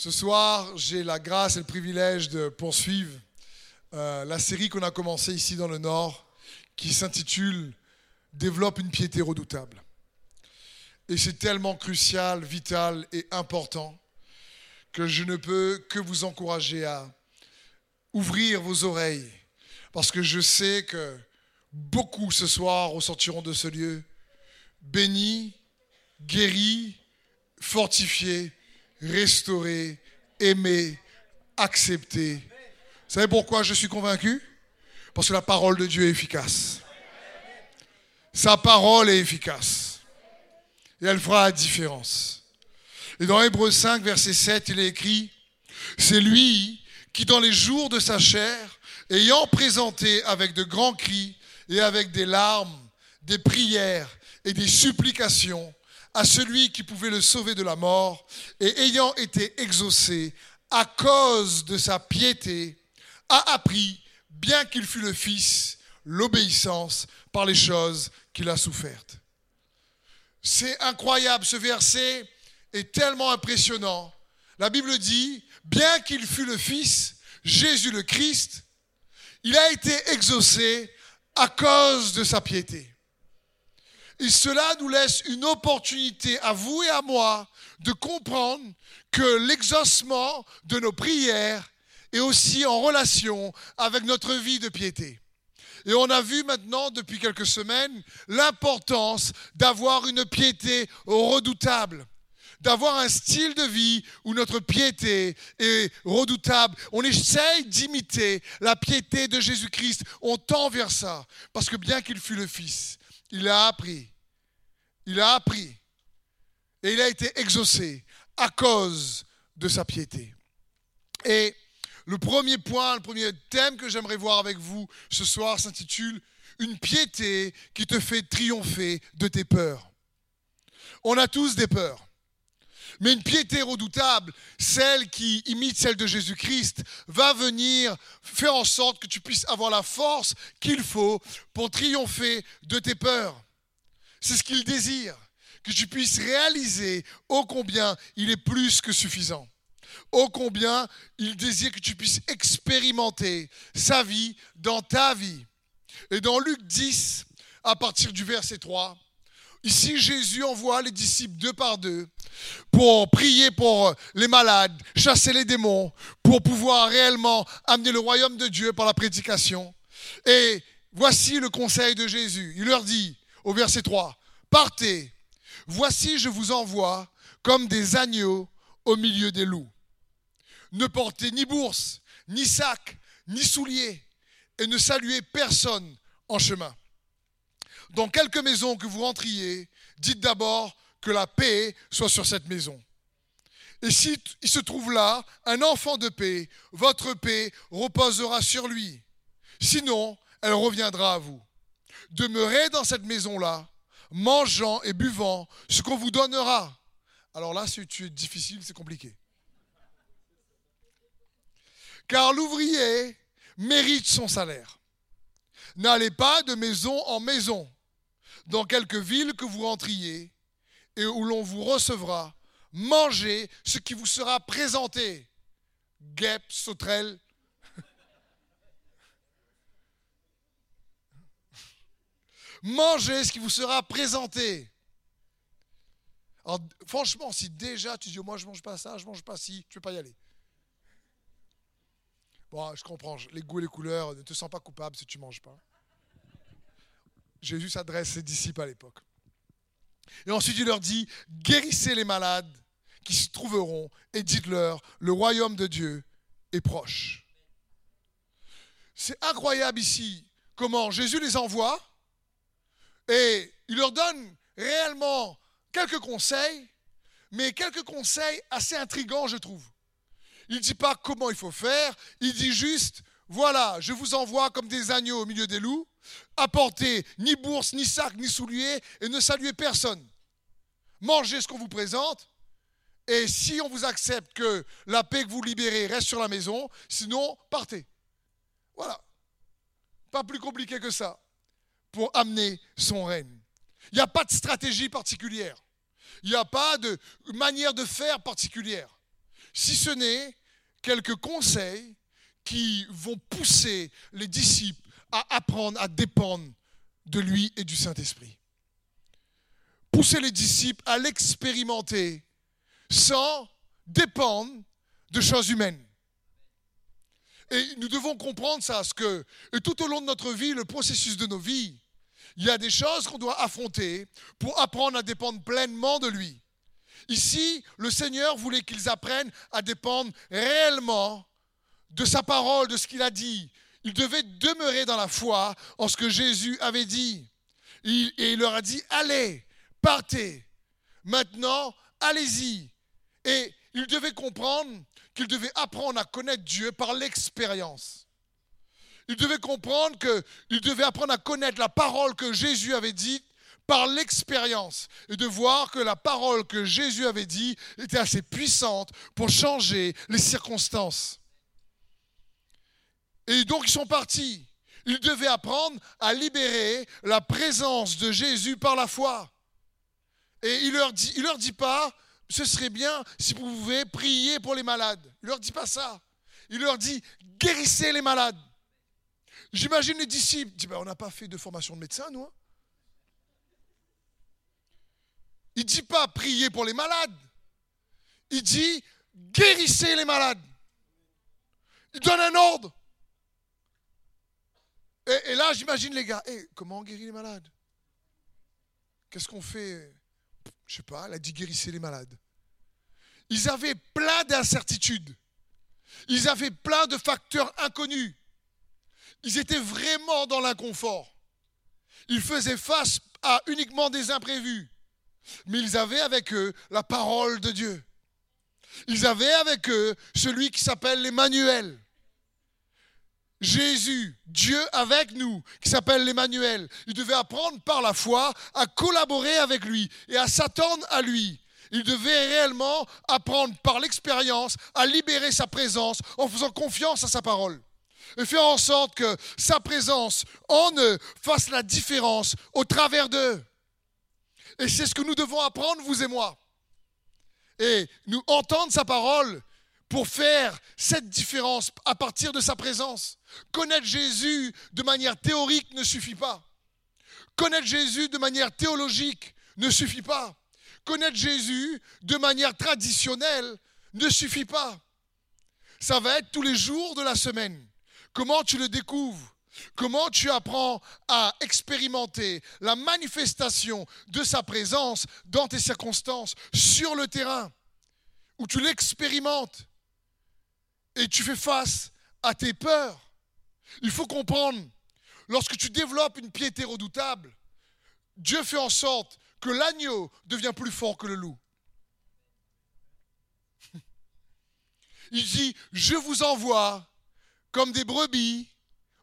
Ce soir, j'ai la grâce et le privilège de poursuivre euh, la série qu'on a commencée ici dans le Nord, qui s'intitule Développe une piété redoutable. Et c'est tellement crucial, vital et important que je ne peux que vous encourager à ouvrir vos oreilles, parce que je sais que beaucoup ce soir ressortiront de ce lieu bénis, guéris, fortifiés restaurer, aimer, accepter. Vous savez pourquoi je suis convaincu? Parce que la parole de Dieu est efficace. Sa parole est efficace. Et elle fera la différence. Et dans Hébreu 5, verset 7, il est écrit, c'est lui qui, dans les jours de sa chair, ayant présenté avec de grands cris et avec des larmes, des prières et des supplications, à celui qui pouvait le sauver de la mort, et ayant été exaucé à cause de sa piété, a appris, bien qu'il fût le Fils, l'obéissance par les choses qu'il a souffertes. C'est incroyable, ce verset est tellement impressionnant. La Bible dit, bien qu'il fût le Fils, Jésus le Christ, il a été exaucé à cause de sa piété. Et cela nous laisse une opportunité à vous et à moi de comprendre que l'exaucement de nos prières est aussi en relation avec notre vie de piété. Et on a vu maintenant depuis quelques semaines l'importance d'avoir une piété redoutable, d'avoir un style de vie où notre piété est redoutable. On essaye d'imiter la piété de Jésus-Christ, on tend vers ça, parce que bien qu'il fût le Fils, il a appris il a appris et il a été exaucé à cause de sa piété. Et le premier point, le premier thème que j'aimerais voir avec vous ce soir s'intitule Une piété qui te fait triompher de tes peurs. On a tous des peurs. Mais une piété redoutable, celle qui imite celle de Jésus-Christ, va venir faire en sorte que tu puisses avoir la force qu'il faut pour triompher de tes peurs. C'est ce qu'il désire, que tu puisses réaliser ô combien il est plus que suffisant. Ô combien il désire que tu puisses expérimenter sa vie dans ta vie. Et dans Luc 10, à partir du verset 3, Ici, Jésus envoie les disciples deux par deux pour prier pour les malades, chasser les démons, pour pouvoir réellement amener le royaume de Dieu par la prédication. Et voici le conseil de Jésus. Il leur dit, au verset 3. Partez, voici je vous envoie comme des agneaux au milieu des loups. Ne portez ni bourse, ni sac, ni souliers, et ne saluez personne en chemin. Dans quelque maison que vous rentriez, dites d'abord que la paix soit sur cette maison. Et si il se trouve là un enfant de paix, votre paix reposera sur lui. Sinon, elle reviendra à vous demeurez dans cette maison-là, mangeant et buvant ce qu'on vous donnera. Alors là, si es difficile, c'est compliqué. Car l'ouvrier mérite son salaire. N'allez pas de maison en maison, dans quelque ville que vous rentriez et où l'on vous recevra. Mangez ce qui vous sera présenté. Guêpes, sauterelles, Mangez ce qui vous sera présenté. Alors, franchement, si déjà tu dis, moi je mange pas ça, je mange pas ci, tu ne peux pas y aller. Bon, je comprends, les goûts et les couleurs, ne te sens pas coupable si tu ne manges pas. Jésus s'adresse à ses disciples à l'époque. Et ensuite, il leur dit, guérissez les malades qui se trouveront et dites-leur, le royaume de Dieu est proche. C'est incroyable ici comment Jésus les envoie et il leur donne réellement quelques conseils, mais quelques conseils assez intrigants, je trouve. Il ne dit pas comment il faut faire, il dit juste, voilà, je vous envoie comme des agneaux au milieu des loups, apportez ni bourse, ni sac, ni souliers, et ne saluez personne. Mangez ce qu'on vous présente, et si on vous accepte que la paix que vous libérez reste sur la maison, sinon, partez. Voilà. Pas plus compliqué que ça pour amener son règne. Il n'y a pas de stratégie particulière. Il n'y a pas de manière de faire particulière. si ce n'est quelques conseils qui vont pousser les disciples à apprendre à dépendre de lui et du Saint-Esprit. Pousser les disciples à l'expérimenter sans dépendre de choses humaines. Et nous devons comprendre ça, parce que tout au long de notre vie, le processus de nos vies, il y a des choses qu'on doit affronter pour apprendre à dépendre pleinement de lui. Ici, le Seigneur voulait qu'ils apprennent à dépendre réellement de sa parole, de ce qu'il a dit. Ils devaient demeurer dans la foi en ce que Jésus avait dit. et il leur a dit, allez, partez. Maintenant, allez-y. Et ils devaient comprendre qu'ils devaient apprendre à connaître Dieu par l'expérience. Ils devaient comprendre qu'ils devaient apprendre à connaître la parole que Jésus avait dite par l'expérience et de voir que la parole que Jésus avait dit était assez puissante pour changer les circonstances. Et donc ils sont partis. Ils devaient apprendre à libérer la présence de Jésus par la foi. Et il leur leur dit pas, ce serait bien si vous pouvez prier pour les malades. Il leur dit pas ça. Il leur dit, guérissez les malades. J'imagine les disciples, dit, ben, on n'a pas fait de formation de médecin, nous. Hein. Il dit pas prier pour les malades. Il dit guérissez les malades. Il donne un ordre. Et, là, j'imagine les gars, hey, comment on guérit les malades? Qu'est-ce qu'on fait? Je sais pas, elle a dit guérissez les malades. Ils avaient plein d'incertitudes. Ils avaient plein de facteurs inconnus. Ils étaient vraiment dans l'inconfort. Ils faisaient face à uniquement des imprévus. Mais ils avaient avec eux la parole de Dieu. Ils avaient avec eux celui qui s'appelle l'Emmanuel. Jésus, Dieu avec nous, qui s'appelle l'Emmanuel. Ils devaient apprendre par la foi à collaborer avec lui et à s'attendre à lui. Ils devaient réellement apprendre par l'expérience à libérer sa présence en faisant confiance à sa parole. Et faire en sorte que sa présence en eux fasse la différence au travers d'eux. Et c'est ce que nous devons apprendre, vous et moi. Et nous entendre sa parole pour faire cette différence à partir de sa présence. Connaître Jésus de manière théorique ne suffit pas. Connaître Jésus de manière théologique ne suffit pas. Connaître Jésus de manière traditionnelle ne suffit pas. Ça va être tous les jours de la semaine. Comment tu le découvres? Comment tu apprends à expérimenter la manifestation de sa présence dans tes circonstances, sur le terrain, où tu l'expérimentes? Et tu fais face à tes peurs. Il faut comprendre, lorsque tu développes une piété redoutable, Dieu fait en sorte que l'agneau devient plus fort que le loup. Il dit, je vous envoie comme des brebis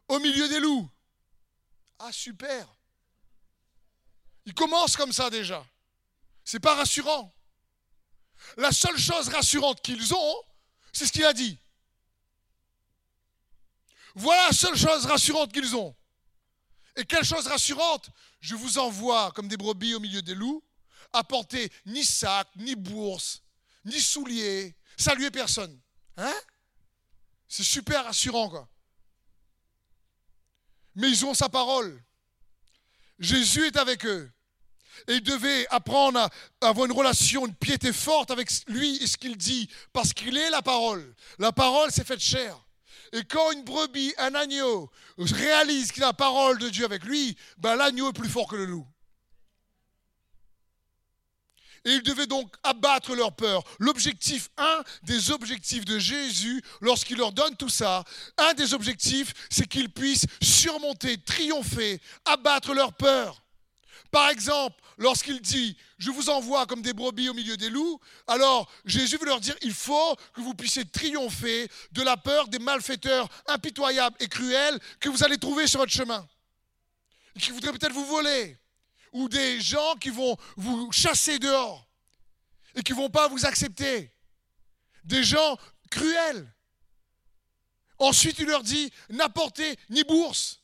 au milieu des loups. Ah, super. Il commence comme ça déjà. C'est pas rassurant. La seule chose rassurante qu'ils ont, c'est ce qu'il a dit. Voilà la seule chose rassurante qu'ils ont. Et quelle chose rassurante Je vous envoie comme des brebis au milieu des loups, apporter ni sac, ni bourse, ni souliers, saluer personne. Hein? C'est super rassurant, quoi mais ils ont sa parole. Jésus est avec eux. Et ils devaient apprendre à avoir une relation, une piété forte avec lui et ce qu'il dit, parce qu'il est la parole. La parole s'est faite chair. Et quand une brebis, un agneau, réalise qu'il a la parole de Dieu avec lui, ben l'agneau est plus fort que le loup. Et ils devaient donc abattre leur peur. L'objectif, un des objectifs de Jésus, lorsqu'il leur donne tout ça, un des objectifs, c'est qu'ils puissent surmonter, triompher, abattre leur peur. Par exemple, lorsqu'il dit Je vous envoie comme des brebis au milieu des loups, alors Jésus veut leur dire Il faut que vous puissiez triompher de la peur des malfaiteurs impitoyables et cruels que vous allez trouver sur votre chemin, qui voudraient peut-être vous voler, ou des gens qui vont vous chasser dehors et qui ne vont pas vous accepter. Des gens cruels. Ensuite, il leur dit, n'apportez ni bourse.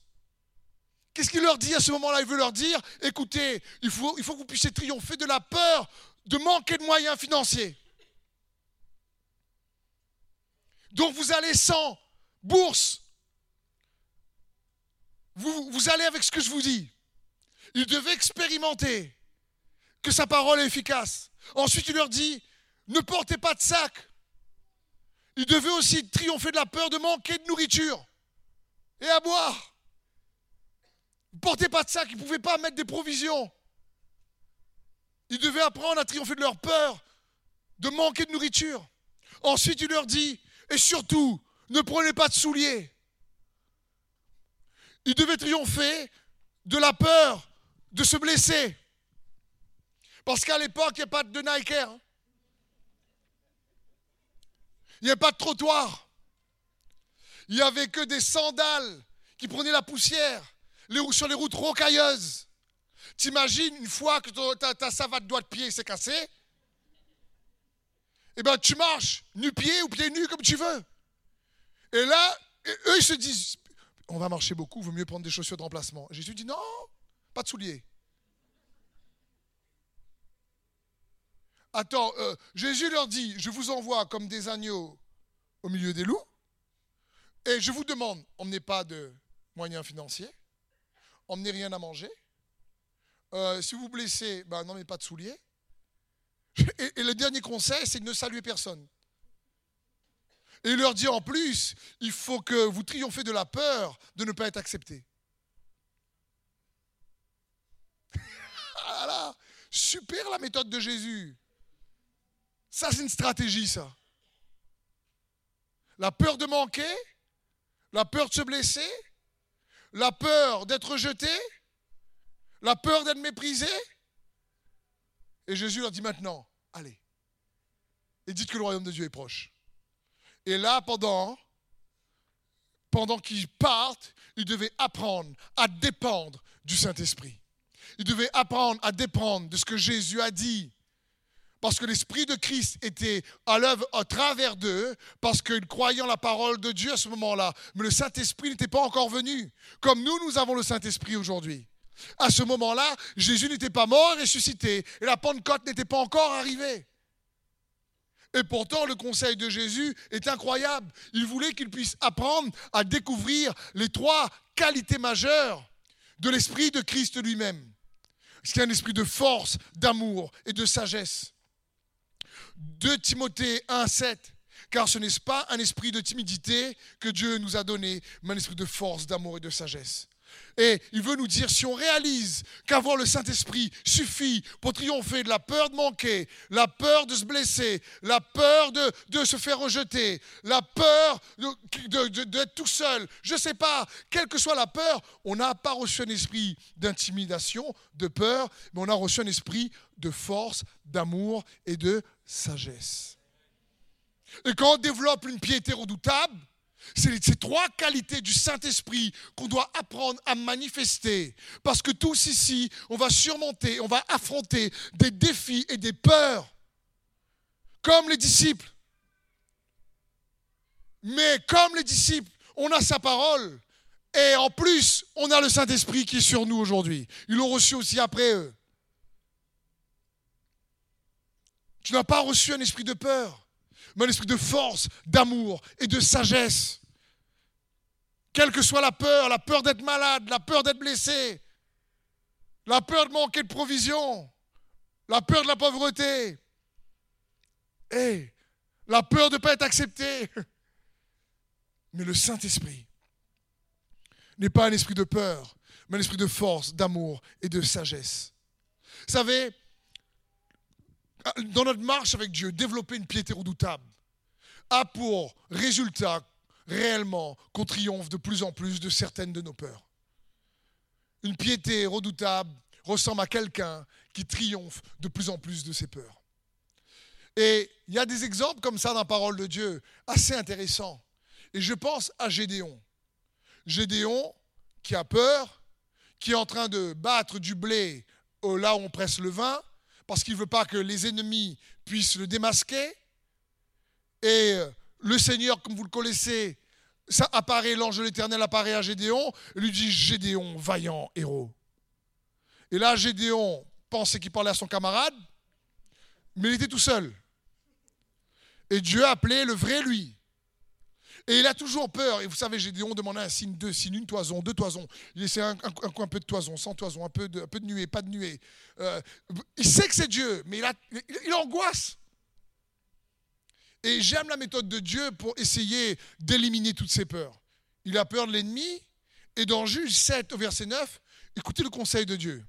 Qu'est-ce qu'il leur dit à ce moment-là? Il veut leur dire, écoutez, il faut, que vous puissiez triompher de la peur de manquer de moyens financiers. Donc vous allez sans bourse. Vous, vous allez avec ce que je vous dis. Il devait expérimenter que sa parole est efficace. Ensuite, il leur dit, ne portez pas de sac. Il devait aussi triompher de la peur de manquer de nourriture et à boire. Ne portez pas de sac, ils ne pouvaient pas mettre des provisions. Ils devaient apprendre à triompher de leur peur de manquer de nourriture. Ensuite, il leur dit, et surtout, ne prenez pas de souliers. Il devait triompher de la peur de se blesser. Parce qu'à l'époque, il n'y a pas de Nike hein. Il n'y a pas de trottoir. Il n'y avait que des sandales qui prenaient la poussière les, sur les routes rocailleuses. T'imagines une fois que ta, savate doigt de pied s'est cassée? Eh bien, tu marches nu-pied ou pieds nus comme tu veux. Et là, eux, ils se disent on va marcher beaucoup, il vaut mieux prendre des chaussures de remplacement. Jésus dit non, pas de souliers. Attends, euh, Jésus leur dit, je vous envoie comme des agneaux au milieu des loups, et je vous demande, emmenez pas de moyens financiers, emmenez rien à manger, euh, si vous vous blessez, ben, n'emmenez pas de souliers, et, le dernier conseil, c'est de ne saluer personne. Et il leur dit en plus, il faut que vous triomphez de la peur de ne pas être accepté. voilà, super la méthode de Jésus. Ça, c'est une stratégie, ça. La peur de manquer, la peur de se blesser, la peur d'être jeté, la peur d'être méprisé? Et Jésus leur dit maintenant, allez, et dites que le royaume de Dieu est proche. Et là, pendant, pendant qu'ils partent, ils devaient apprendre à dépendre du Saint-Esprit. Ils devaient apprendre à dépendre de ce que Jésus a dit. Parce que l'Esprit de Christ était à l'œuvre à travers d'eux, parce qu'ils croyaient en la parole de Dieu à ce moment-là. Mais le Saint-Esprit n'était pas encore venu, comme nous, nous avons le Saint-Esprit aujourd'hui. À ce moment-là, Jésus n'était pas mort et ressuscité, et la Pentecôte n'était pas encore arrivée. Et pourtant, le conseil de Jésus est incroyable. Il voulait qu'ils puissent apprendre à découvrir les trois qualités majeures de l'esprit de Christ lui-même. C'est un esprit de force, d'amour et de sagesse. 2 Timothée 1, 7. Car ce n'est pas un esprit de timidité que Dieu nous a donné, mais un esprit de force, d'amour et de sagesse. Et il veut nous dire, si on réalise qu'avoir le Saint-Esprit suffit pour triompher de la peur de manquer, la peur de se blesser, la peur de, se faire rejeter, la peur d'être tout seul, je ne sais pas, quelle que soit la peur, on n'a pas reçu un esprit d'intimidation, de peur, mais on a reçu un esprit de force, d'amour et de sagesse. Et quand on développe une piété redoutable, c'est ces trois qualités du Saint-Esprit qu'on doit apprendre à manifester. Parce que tous ici, on va surmonter, on va affronter des défis et des peurs, comme les disciples. Mais comme les disciples, on a sa parole. Et en plus, on a le Saint-Esprit qui est sur nous aujourd'hui. Ils l'ont reçu aussi après eux. Tu n'as pas reçu un esprit de peur mais un esprit de force, d'amour et de sagesse. Quelle que soit la peur, la peur d'être malade, la peur d'être blessé, la peur de manquer de provisions, la peur de la pauvreté, et la peur de ne pas être accepté. Mais le Saint-Esprit n'est pas un esprit de peur, mais un esprit de force, d'amour et de sagesse. Savez, dans notre marche avec Dieu, développer une piété redoutable a pour résultat réellement qu'on triomphe de plus en plus de certaines de nos peurs. Une piété redoutable ressemble à quelqu'un qui triomphe de plus en plus de ses peurs. Et il y a des exemples comme ça dans la parole de Dieu, assez intéressants. Et je pense à Gédéon. Gédéon qui a peur, qui est en train de battre du blé là où on presse le vin, parce qu'il ne veut pas que les ennemis puissent le démasquer. Et euh, le Seigneur, comme vous le connaissez, ça apparaît, l'ange de l'Éternel apparaît à Gédéon, et lui dit Gédéon, vaillant héros. Et là, Gédéon pensait qu'il parlait à son camarade, mais il était tout seul. Et Dieu a appelé le vrai lui. Et il a toujours peur. Et vous savez, Gédéon demandait un signe, deux signes, une toison, deux toisons. Il essaie un, un, peu de toison, sans toison, un peu de, nuée, pas de nuée. Euh, il sait que c'est Dieu, mais il, a, angoisse. Et j'aime la méthode de Dieu pour essayer d'éliminer toutes ces peurs. Il a peur de l'ennemi. Et dans Juge 7 au verset 9, écoutez le conseil de Dieu.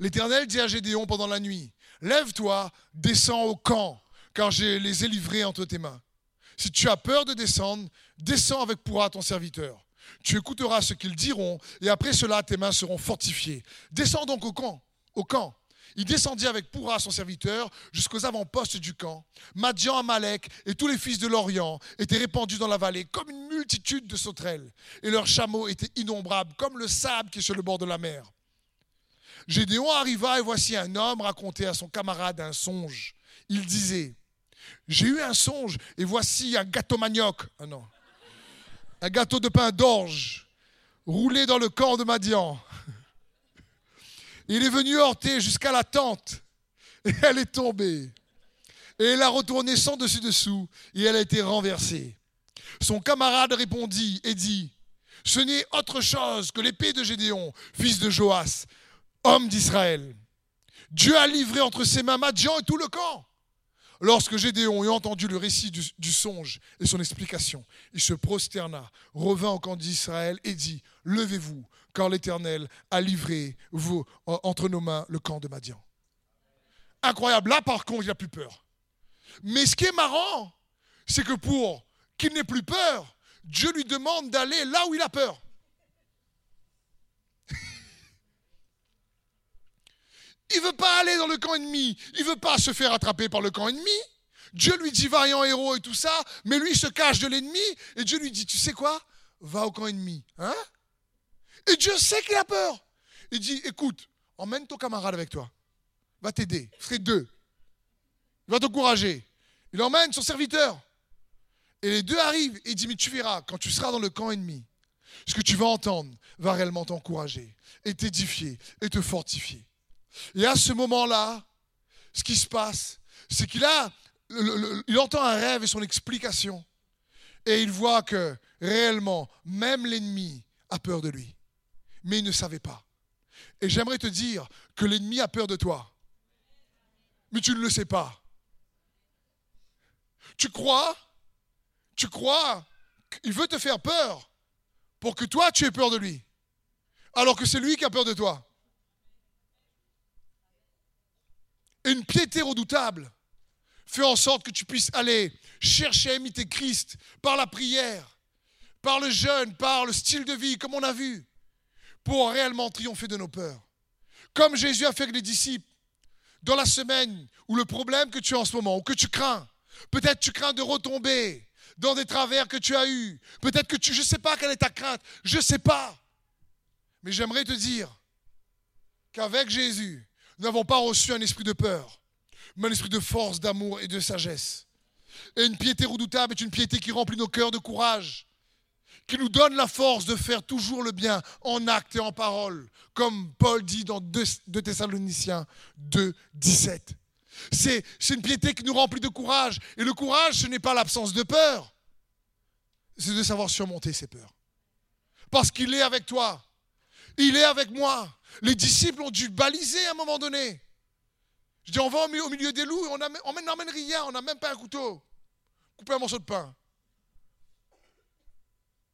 L'Éternel dit à Gédéon pendant la nuit, Lève-toi, descends au camp, car je les ai livrés entre tes mains. Si tu as peur de descendre, descends avec Pourra ton serviteur. Tu écouteras ce qu'ils diront, et après cela, tes mains seront fortifiées. Descends donc au camp. Au camp. Il descendit avec Pourra son serviteur jusqu'aux avant-postes du camp. Madian, Amalek et tous les fils de l'Orient étaient répandus dans la vallée comme une multitude de sauterelles, et leurs chameaux étaient innombrables comme le sable qui est sur le bord de la mer. Gédéon arriva et voici un homme raconter à son camarade un songe. Il disait, j'ai eu un songe et voici un gâteau manioc. Ah. Un gâteau de pain d'orge roulé dans le camp de Madian. Il est venu heurter jusqu'à la tente et elle est tombée. Et elle a retourné sans dessus-dessous et elle a été renversée. Son camarade répondit et dit, ce n'est autre chose que l'épée de Gédéon, fils de Joas, homme d'Israël. Dieu a livré entre ses mains Madian et tout le camp. Lorsque Gédéon eut entendu le récit du, songe et son explication, il se prosterna, revint au camp d'Israël et dit, Levez-vous, car l'Éternel a livré entre nos mains le camp de Madian. Incroyable, là par contre, il n'a plus peur. Mais ce qui est marrant, c'est que pour qu'il n'ait plus peur, Dieu lui demande d'aller là où il a peur. Il veut pas aller dans le camp ennemi. Il veut pas se faire attraper par le camp ennemi. Dieu lui dit vaillant héros et tout ça, mais lui se cache de l'ennemi et Dieu lui dit tu sais quoi? Va au camp ennemi, hein? Et Dieu sait qu'il a peur. Il dit écoute, emmène ton camarade avec toi. Va t'aider. Serez deux. Il va t'encourager. Il emmène son serviteur. Et les deux arrivent et il dit mais tu verras quand tu seras dans le camp ennemi, ce que tu vas entendre va réellement t'encourager et t'édifier et te fortifier. Et à ce moment-là, ce qui se passe, c'est qu'il a, il entend un rêve et son explication. Et il voit que réellement, même l'ennemi a peur de lui. Mais il ne savait pas. Et j'aimerais te dire que l'ennemi a peur de toi. Mais tu ne le sais pas. Tu crois Tu crois qu'il veut te faire peur pour que toi tu aies peur de lui. Alors que c'est lui qui a peur de toi. Une piété redoutable fait en sorte que tu puisses aller chercher à imiter Christ par la prière, par le jeûne, par le style de vie, comme on a vu, pour réellement triompher de nos peurs. Comme Jésus a fait avec les disciples, dans la semaine où le problème que tu as en ce moment, ou que tu crains, peut-être tu crains de retomber dans des travers que tu as eus, peut-être que tu, je ne sais pas quelle est ta crainte, je ne sais pas. Mais j'aimerais te dire qu'avec Jésus, nous n'avons pas reçu un esprit de peur, mais un esprit de force, d'amour et de sagesse. Et une piété redoutable est une piété qui remplit nos cœurs de courage, qui nous donne la force de faire toujours le bien en acte et en parole, comme Paul dit dans 2, Thessaloniciens 2, 17. C'est une piété qui nous remplit de courage. Et le courage, ce n'est pas l'absence de peur, c'est de savoir surmonter ses peurs. Parce qu'il est avec toi. Il est avec moi. Les disciples ont dû baliser à un moment donné. Je dis, on va au milieu des loups, on n'emmène rien, on n'a même pas un couteau. Couper un morceau de pain.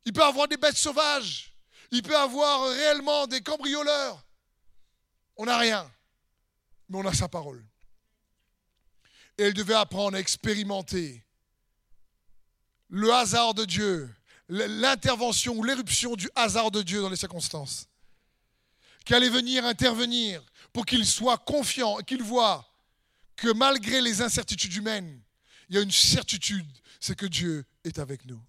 Il peut avoir des bêtes sauvages. Il peut avoir réellement des cambrioleurs. On n'a rien. Mais on a sa parole. Et elle devait apprendre à expérimenter le hasard de Dieu, l'intervention ou l'éruption du hasard de Dieu dans les circonstances qui allait venir intervenir pour qu'il soit confiant et qu'il voit que malgré les incertitudes humaines, il y a une certitude, c'est que Dieu est avec nous.